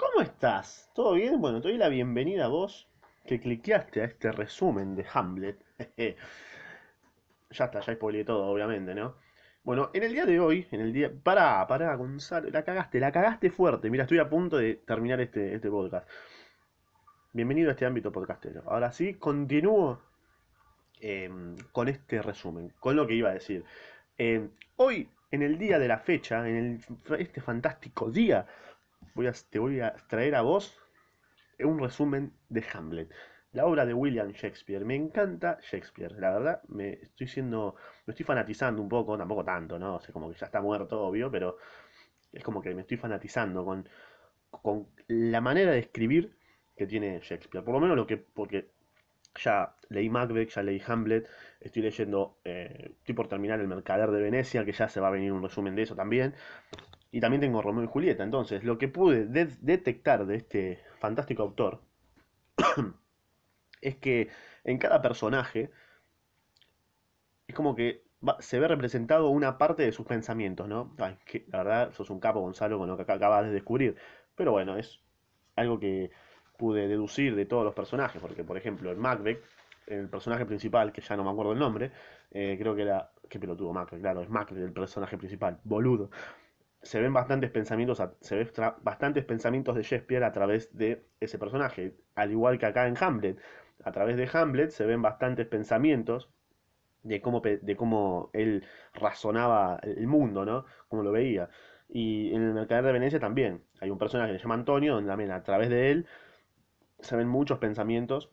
¿Cómo estás? ¿Todo bien? Bueno, te doy la bienvenida a vos que cliqueaste a este resumen de Hamlet. ya está, ya spoileé todo, obviamente, ¿no? Bueno, en el día de hoy, en el día... Pará, pará, Gonzalo, la cagaste, la cagaste fuerte. Mira, estoy a punto de terminar este, este podcast. Bienvenido a este ámbito podcastero. Ahora sí, continúo em, con este resumen, con lo que iba a decir. Em, hoy, en el día de la fecha, en este fantástico día, voy a, te voy a traer a vos un resumen de Hamlet, la obra de William Shakespeare. Me encanta Shakespeare, la verdad, me estoy siendo, me estoy fanatizando un poco, tampoco tanto, ¿no? O sea, como que ya está muerto, obvio, pero es como que me estoy fanatizando con, con la manera de escribir que tiene Shakespeare. Por lo menos lo que, porque ya leí Macbeth, ya leí Hamlet, estoy leyendo, eh, estoy por terminar El Mercader de Venecia, que ya se va a venir un resumen de eso también. Y también tengo Romeo y Julieta. Entonces, lo que pude detectar de este fantástico autor es que en cada personaje es como que se ve representado una parte de sus pensamientos, ¿no? Que, la verdad, sos un capo, Gonzalo, con lo que acabas de descubrir. Pero bueno, es algo que pude deducir de todos los personajes, porque por ejemplo en Macbeth, el personaje principal, que ya no me acuerdo el nombre, eh, creo que era, qué pelotudo Macbeth, claro, es Macbeth el personaje principal, boludo se ven bastantes pensamientos, se ven bastantes pensamientos de Shakespeare a través de ese personaje, al igual que acá en Hamlet. A través de Hamlet se ven bastantes pensamientos de cómo, de cómo él razonaba el mundo, ¿no? Cómo lo veía. Y en el Mercader de Venecia también. Hay un personaje que se llama Antonio, donde también a través de él se ven muchos pensamientos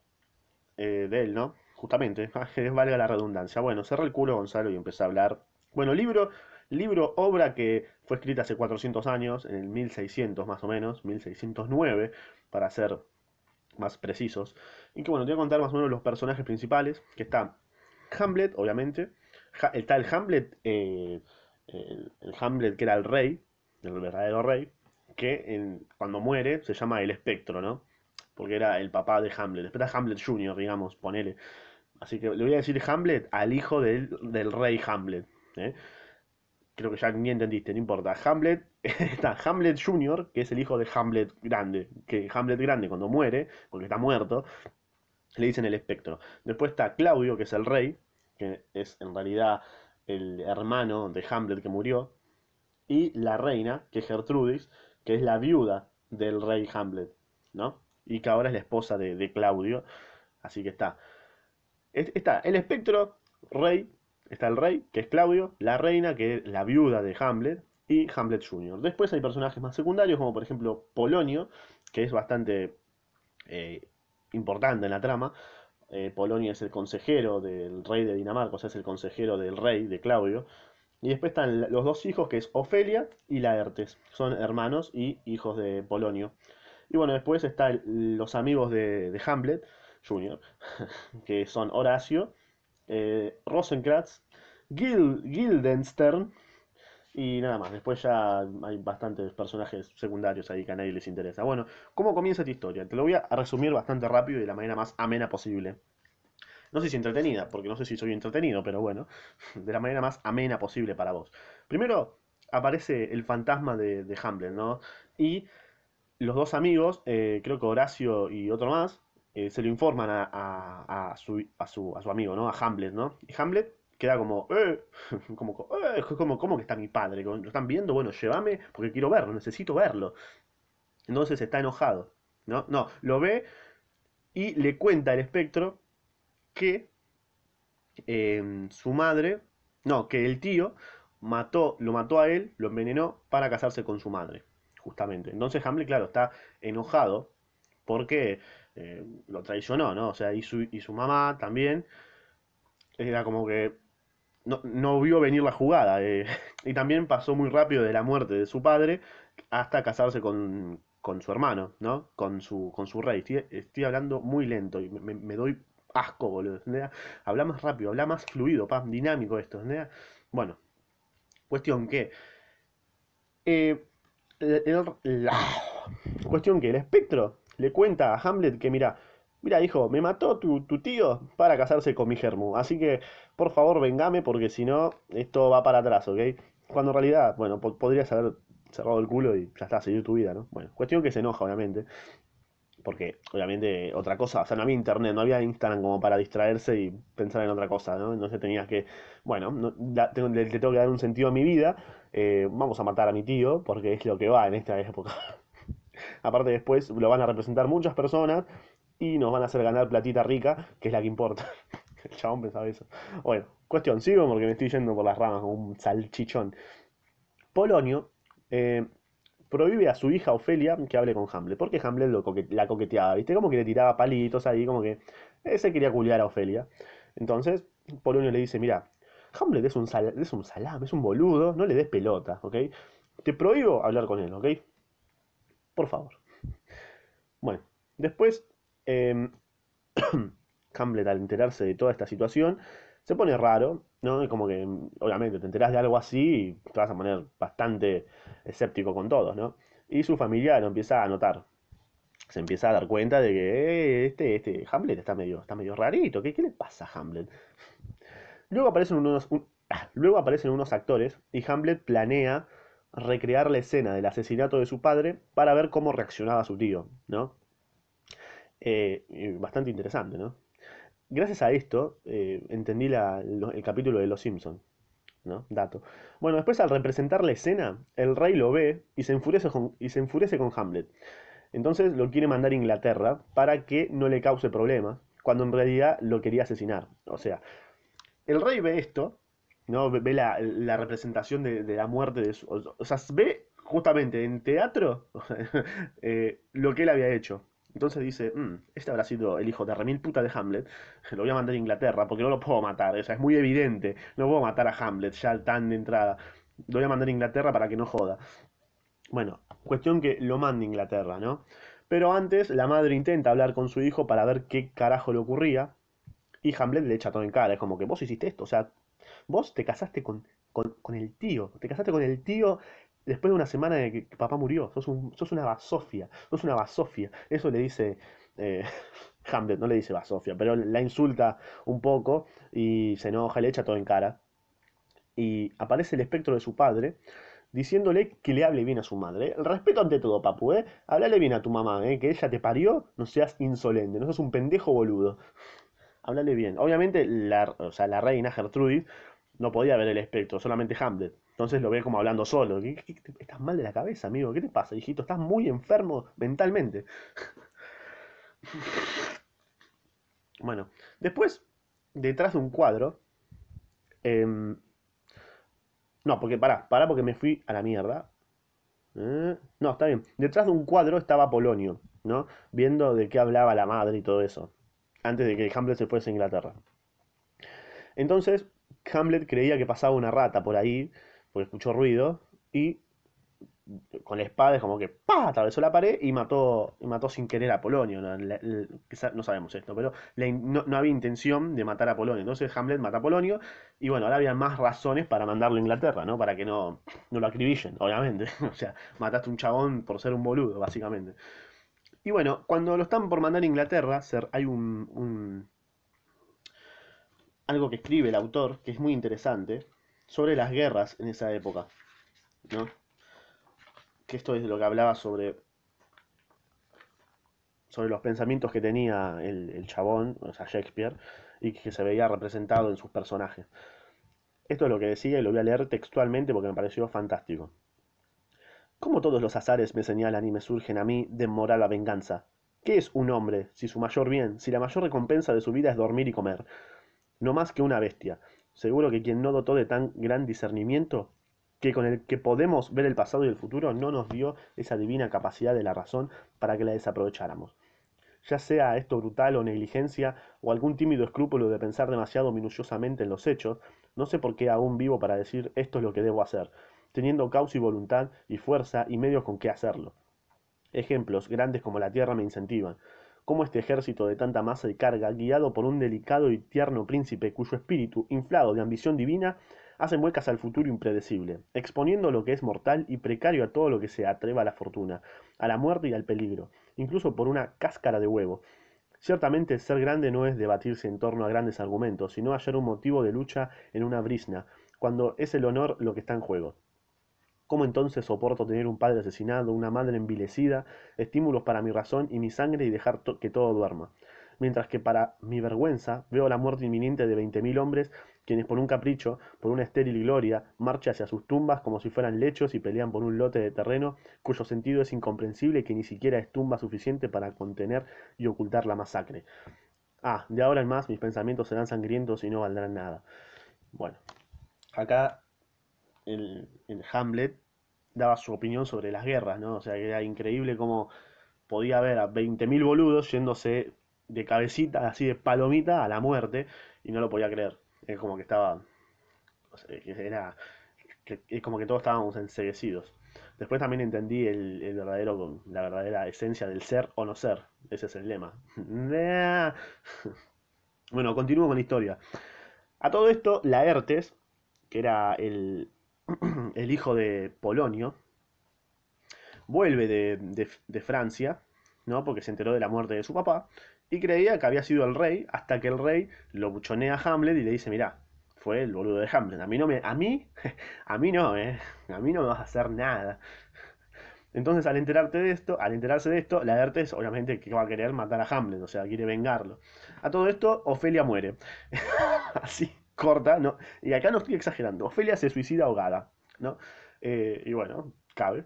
eh, de él, ¿no? Justamente, valga la redundancia. Bueno, cerra el culo Gonzalo y empecé a hablar. Bueno, libro Libro, obra que fue escrita hace 400 años, en el 1600 más o menos, 1609, para ser más precisos. Y que bueno, te voy a contar más o menos los personajes principales, que está Hamlet, obviamente. está el Hamlet, eh, el, Hamlet que era el rey, el verdadero rey, que cuando muere se llama el espectro, ¿no? Porque era el papá de Hamlet. Después Hamlet Jr., digamos, ponele. Así que le voy a decir Hamlet al hijo del, del rey Hamlet. ¿eh? Creo que ya ni entendiste, no importa. Hamlet, está Hamlet Jr., que es el hijo de Hamlet Grande, que Hamlet Grande cuando muere, porque está muerto, le dicen el espectro. Después está Claudio, que es el rey, que es en realidad el hermano de Hamlet que murió, y la reina, que es Gertrudis, que es la viuda del rey Hamlet, ¿no? Y que ahora es la esposa de, de Claudio. Así que está. Está el espectro, rey, Está el rey, que es Claudio, la reina, que es la viuda de Hamlet, y Hamlet Jr. Después hay personajes más secundarios, como por ejemplo Polonio, que es bastante eh, importante en la trama. Eh, Polonio es el consejero del rey de Dinamarca, o sea, es el consejero del rey, de Claudio. Y después están los dos hijos, que es Ofelia y Laertes. Son hermanos y hijos de Polonio. Y bueno, después están los amigos de, de Hamlet Jr., que son Horacio eh, Rosencrantz, Gil, Guildenstern y nada más. Después ya hay bastantes personajes secundarios ahí que a nadie les interesa. Bueno, ¿cómo comienza esta historia? Te lo voy a resumir bastante rápido y de la manera más amena posible. No sé si entretenida, porque no sé si soy entretenido, pero bueno, de la manera más amena posible para vos. Primero aparece el fantasma de, Hamlet, ¿no? Y los dos amigos, eh, creo que Horacio y otro más, eh, se lo informan a, su, amigo, ¿no? A Hamlet, ¿no? Y Hamlet queda como, eh, como, eh, como, ¿cómo que está mi padre? ¿Lo están viendo? Bueno, llévame porque quiero verlo, necesito verlo. Entonces está enojado, ¿no? No, lo ve y le cuenta al espectro que em, su madre, no, que el tío mató, lo mató a él, lo envenenó para casarse con su madre, justamente. Entonces Hamlet, claro, está enojado porque eh, lo traicionó, ¿no? O sea, y su, y su mamá también era como que no, vio venir la jugada. Eh, y también pasó muy rápido de la muerte de su padre hasta casarse con, su hermano, ¿no? Con su, con su rey. Estoy, hablando muy lento y me, doy asco, boludo. Habla más rápido, habla más fluido, pa, dinámico esto. Bueno, cuestión que... Eh, la, cuestión que el espectro le cuenta a Hamlet que mira, mira hijo, me mató tu, tío para casarse con mi germu, así que por favor vengame porque si no esto va para atrás, ¿ok? Cuando en realidad, bueno, podrías haber cerrado el culo y ya está, seguir tu vida, ¿no? Bueno, cuestión que se enoja, obviamente. Porque, obviamente, otra cosa, o sea, no había internet, no había Instagram como para distraerse y pensar en otra cosa, ¿no? Entonces tenías que, bueno, no, tengo, le, tengo que dar un sentido a mi vida, eh, vamos a matar a mi tío, porque es lo que va en esta época. Aparte después lo van a representar muchas personas y nos van a hacer ganar platita rica, que es la que importa. El chabón pensaba eso. Bueno, cuestión, sigo porque me estoy yendo por las ramas como un salchichón. Polonio eh, prohíbe a su hija Ofelia que hable con Hamlet, porque Hamlet lo la coqueteaba, ¿viste? Como que le tiraba palitos ahí, como que ese quería culiar a Ofelia. Entonces, Polonio le dice, mira, Hamlet es un, es un salame, es un boludo, no le des pelota, ¿ok? Te prohíbo hablar con él, ¿ok? Por favor. Bueno, después, eh, Hamlet al enterarse de toda esta situación, se pone raro, ¿no? como que, obviamente, te enterás de algo así y te vas a poner bastante escéptico con todos, ¿no? Y su familia lo empieza a notar. Se empieza a dar cuenta de que eh, este, este Hamlet está medio, está medio rarito. ¿Qué, ¿Qué le pasa a Hamlet? Luego aparecen unos, ah, luego aparecen unos actores y Hamlet planea recrear la escena del asesinato de su padre para ver cómo reaccionaba su tío, ¿no? Eh, bastante interesante, ¿no? gracias a esto eh, entendí el capítulo de Los Simpson, ¿no? Dato. Bueno, después al representar la escena, el rey lo ve y se enfurece y se enfurece con Hamlet. Entonces lo quiere mandar a Inglaterra para que no le cause problemas, cuando en realidad lo quería asesinar. O sea, el rey ve esto, ¿no? Ve la, representación de, la muerte de su... O sea, ve justamente en teatro eh, lo que él había hecho. Entonces dice, mm, este habrá sido el hijo de remil puta de Hamlet, lo voy a mandar a Inglaterra porque no lo puedo matar, o sea, es muy evidente, no puedo matar a Hamlet ya tan de entrada, lo voy a mandar a Inglaterra para que no joda. Bueno, cuestión que lo mande a Inglaterra, ¿no? Pero antes la madre intenta hablar con su hijo para ver qué carajo le ocurría y Hamlet le echa todo en cara, es como que vos hiciste esto, o sea, vos te casaste con, con, con el tío, te casaste con el tío después de una semana de que papá murió, sos, un, sos una basofia, sos una basofia. Eso le dice eh, Hamlet, no le dice basofia, pero la insulta un poco y se enoja, le echa todo en cara. Y aparece el espectro de su padre diciéndole que le hable bien a su madre. El respeto ante todo, papu, ¿eh? Hablale bien a tu mamá, ¿eh? Que ella te parió, no seas insolente, no seas un pendejo boludo. Háblale bien. Obviamente, la, o sea, la reina Gertrudis no podía ver el espectro, solamente Hamlet. Entonces lo ve como hablando solo. estás mal de la cabeza, amigo? ¿Qué te pasa, hijito? Estás muy enfermo mentalmente. bueno, después, detrás de un cuadro... Em, no, porque pará, pará porque me fui a la mierda. Eh, no, está bien. Detrás de un cuadro estaba Polonio, ¿no? Viendo de qué hablaba la madre y todo eso. Antes de que Hamlet se fuese a Inglaterra. Entonces, Hamlet creía que pasaba una rata por ahí porque escuchó ruido y con la espada es como que ¡pah! atravesó la pared y mató, y mató sin querer a Polonio. No, no sabemos esto, pero no, había intención de matar a Polonio. Entonces Hamlet mata a Polonio y bueno, ahora había más razones para mandarlo a Inglaterra, ¿no? Para que no, no lo acribillen, obviamente. o sea, mataste a un chabón por ser un boludo, básicamente. Y bueno, cuando lo están por mandar a Inglaterra, hay un, algo que escribe el autor que es muy interesante sobre las guerras en esa época, ¿no? Que esto es lo que hablaba sobre, sobre los pensamientos que tenía el, chabón, o sea, Shakespeare, y que se veía representado en sus personajes. Esto es lo que decía y lo voy a leer textualmente porque me pareció fantástico. Como todos los azares me señalan y me surgen a mí de moral la venganza? ¿Qué es un hombre si su mayor bien, si la mayor recompensa de su vida es dormir y comer? No más que una bestia, Seguro que quien no dotó de tan gran discernimiento, que con el que podemos ver el pasado y el futuro, no nos dio esa divina capacidad de la razón para que la desaprovecháramos. Ya sea esto brutal o negligencia, o algún tímido escrúpulo de pensar demasiado minuciosamente en los hechos, no sé por qué aún vivo para decir esto es lo que debo hacer, teniendo causa y voluntad y fuerza y medios con qué hacerlo. Ejemplos grandes como la tierra me incentivan, cómo este ejército de tanta masa y carga, guiado por un delicado y tierno príncipe cuyo espíritu, inflado de ambición divina, hace muecas al futuro impredecible, exponiendo lo que es mortal y precario a todo lo que se atreva a la fortuna, a la muerte y al peligro, incluso por una cáscara de huevo. Ciertamente ser grande no es debatirse en torno a grandes argumentos, sino hallar un motivo de lucha en una brisna, cuando es el honor lo que está en juego. ¿Cómo entonces soporto tener un padre asesinado, una madre envilecida, estímulos para mi razón y mi sangre y dejar que todo duerma? Mientras que para mi vergüenza veo la muerte inminente de veinte mil hombres, quienes por un capricho, por una estéril gloria, marchan hacia sus tumbas como si fueran lechos y pelean por un lote de terreno cuyo sentido es incomprensible y que ni siquiera es tumba suficiente para contener y ocultar la masacre. Ah, de ahora en más mis pensamientos serán sangrientos y no valdrán nada. Bueno, acá el, Hamlet daba su opinión sobre las guerras, ¿no? O sea, que era increíble cómo podía haber a 20.000 boludos yéndose de cabecita, así de palomita, a la muerte, y no lo podía creer. Es como que estaba. era. es como que todos estábamos enseguecidos. Después también entendí el, el, verdadero, la verdadera esencia del ser o no ser. Ese es el lema. bueno, continúo con la historia. A todo esto, Laertes, que era el, el hijo de Polonio, vuelve de, Francia, ¿no? Porque se enteró de la muerte de su papá, y creía que había sido el rey, hasta que el rey lo buchonea a Hamlet y le dice, mira, fue el boludo de Hamlet. A mí no me, a mí, a mí no, eh, a mí no me vas a hacer nada. Entonces, al enterarte de esto, al enterarse de esto, Laertes obviamente que va a querer matar a Hamlet, o sea, quiere vengarlo. A todo esto, Ofelia muere. Así corta, ¿no? Y acá no estoy exagerando. Ofelia se suicida ahogada, ¿no? Eh, y bueno, cabe.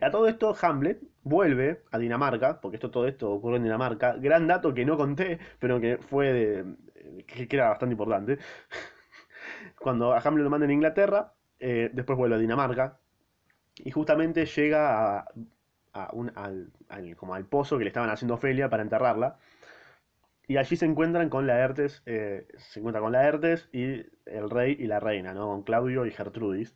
A todo esto, Hamlet vuelve a Dinamarca, porque esto, todo esto ocurre en Dinamarca. Gran dato que no conté, pero que fue de, que, era bastante importante. Cuando a Hamlet lo mandan en Inglaterra, eh, después vuelve a Dinamarca. Y justamente llega a, un, al, como al pozo que le estaban haciendo Ofelia para enterrarla. Y allí se encuentran con Laertes, eh, se encuentra con Laertes y el rey y la reina, ¿no? Con Claudio y Gertrudis.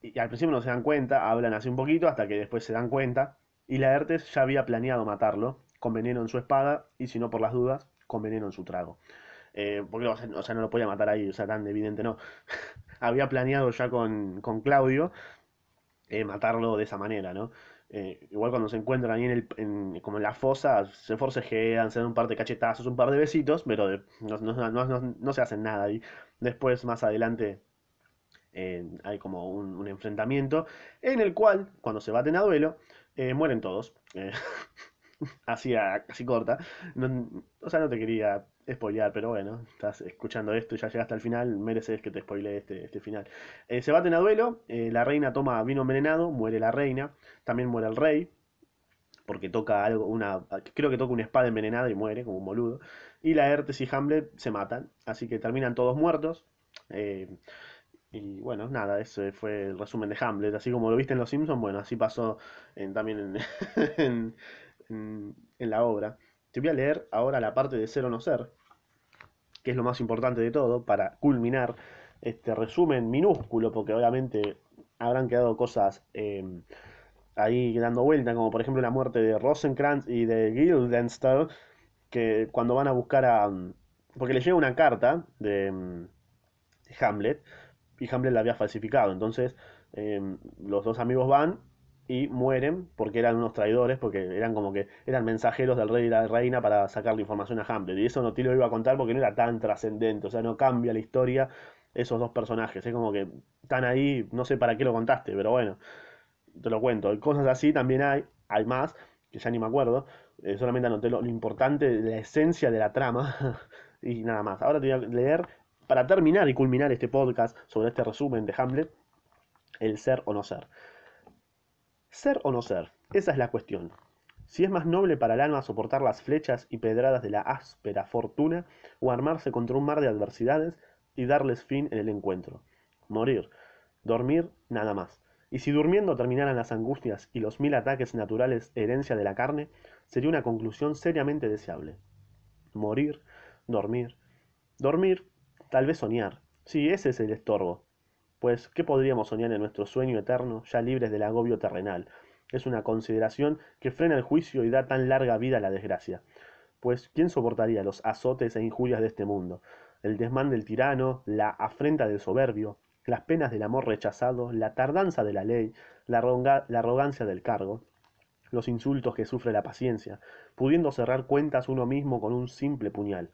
Y, al principio no se dan cuenta, hablan así un poquito hasta que después se dan cuenta. Y Laertes ya había planeado matarlo, con veneno en su espada y si no por las dudas, con veneno en su trago. Eh, porque o sea, no lo podía matar ahí, o sea, tan evidente no. había planeado ya con, con Claudio eh, matarlo de esa manera, ¿no? Eh, igual cuando se encuentran ahí en el, como en la fosa, se forcejean, se dan un par de cachetazos, un par de besitos, pero no, se hacen nada. Y después, más adelante, eh, hay como un, enfrentamiento en el cual, cuando se baten a duelo, eh, mueren todos. así, así corta. o sea, no te quería spoilear, pero bueno, estás escuchando esto y ya llegaste al final, mereces que te spoile este, este final. Eh, se baten a duelo, eh, la reina toma vino envenenado, muere la reina, también muere el rey, porque toca algo, una, creo que toca una espada envenenada y muere, como un boludo. Y la Ertes y Hamlet se matan, así que terminan todos muertos. Eh, y bueno, nada, ese fue el resumen de Hamlet. Así como lo viste en Los Simpsons, bueno, así pasó también en, en la obra. Te voy a leer ahora la parte de ser o no ser, que es lo más importante de todo, para culminar este resumen minúsculo, porque obviamente habrán quedado cosas em, ahí dando vuelta, como por ejemplo la muerte de Rosenkrantz y de Guildenstern, que cuando van a buscar a... porque le llega una carta de, em, Hamlet, y Hamlet la había falsificado, entonces em, los dos amigos van y mueren porque eran unos traidores, porque eran como que eran mensajeros del rey y la reina para sacar la información a Hamlet. Y eso no te lo iba a contar porque no era tan trascendente, o sea, no cambia la historia esos dos personajes. Es como que están ahí, no sé para qué lo contaste, pero bueno, te lo cuento. Cosas así también hay, hay más, que ya ni me acuerdo. Eh, solamente anoté lo, lo importante, la esencia de la trama y nada más. Ahora te voy a leer, para terminar y culminar este podcast sobre este resumen de Hamlet, el ser o no ser. ¿Ser o no ser? Esa es la cuestión. Si es más noble para el alma soportar las flechas y pedradas de la áspera fortuna o armarse contra un mar de adversidades y darles fin en el encuentro. Morir. Dormir nada más. Y si durmiendo terminaran las angustias y los mil ataques naturales herencia de la carne, sería una conclusión seriamente deseable. Morir, dormir. Dormir, tal vez soñar. Sí, ese es el estorbo. Pues, ¿qué podríamos soñar en nuestro sueño eterno, ya libres del agobio terrenal? Es una consideración que frena el juicio y da tan larga vida a la desgracia. Pues, ¿quién soportaría los azotes e injurias de este mundo? El desmán del tirano, la afrenta del soberbio, las penas del amor rechazado, la tardanza de la ley, la, la arrogancia del cargo, los insultos que sufre la paciencia, pudiendo cerrar cuentas uno mismo con un simple puñal.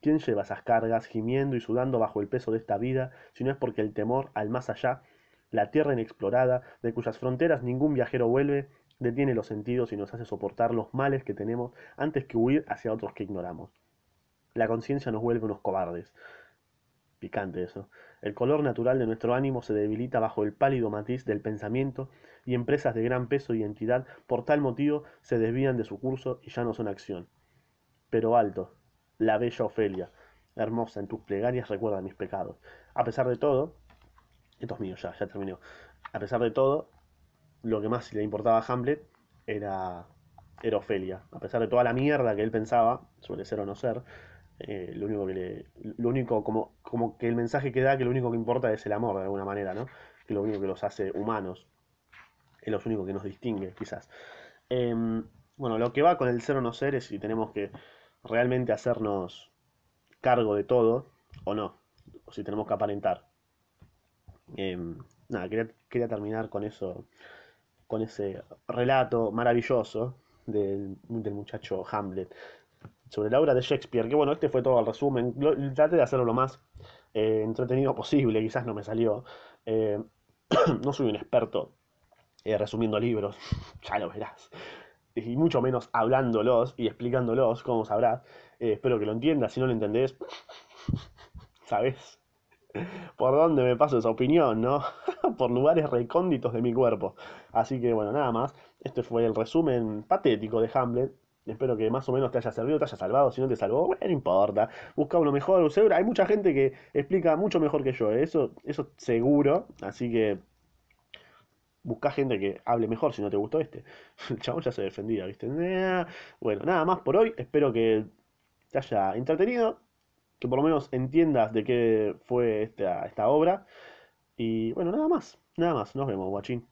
¿Quién lleva esas cargas, gimiendo y sudando bajo el peso de esta vida, si no es porque el temor al más allá la tierra inexplorada, de cuyas fronteras ningún viajero vuelve, detiene los sentidos y nos hace soportar los males que tenemos antes que huir hacia otros que ignoramos. La conciencia nos vuelve unos cobardes. Picante eso. El color natural de nuestro ánimo se debilita bajo el pálido matiz del pensamiento y empresas de gran peso y entidad por tal motivo se desvían de su curso y ya no son acción. Pero alto, la bella Ofelia, hermosa en tus plegarias recuerda mis pecados. A pesar de todo, esto es mío ya, ya terminó. A pesar de todo, lo que más le importaba a Hamlet era, era Ofelia. A pesar de toda la mierda que él pensaba, suele ser o no ser, eh, lo único que le, lo único como, como que el mensaje que da que lo único que importa es el amor de alguna manera, ¿no? Que lo único que los hace humanos, es lo único que nos distingue, quizás. Em, bueno, lo que va con el ser o no ser es si tenemos que realmente hacernos cargo de todo o no, o si tenemos que aparentar. Em, nada, quería, quería terminar con eso, con ese relato maravilloso del, del muchacho Hamlet sobre la obra de Shakespeare, que bueno, este fue todo el resumen, traté de hacerlo lo más eh, entretenido posible, quizás no me salió. Eh, no soy un experto eh, resumiendo libros, ya lo verás, y mucho menos hablándolos y explicándolos, como sabrás. espero que lo entiendas, si no lo entendés, ¿sabes? Por dónde me paso esa opinión, ¿no? Por lugares recónditos de mi cuerpo. Así que bueno, nada más. Este fue el resumen patético de Hamlet. Espero que más o menos te haya servido, te haya salvado. Si no te salvó, bueno, no importa. Busca uno mejor. Hay mucha gente que explica mucho mejor que yo. ¿eh? Eso, eso seguro. Así que busca gente que hable mejor si no te gustó este. El chabón ya se defendía, ¿viste? Bueno, nada más por hoy. Espero que te haya entretenido. Que por lo menos entiendas de qué fue esta, esta obra. Y bueno, nada más. Nada más. Nos vemos, guachín.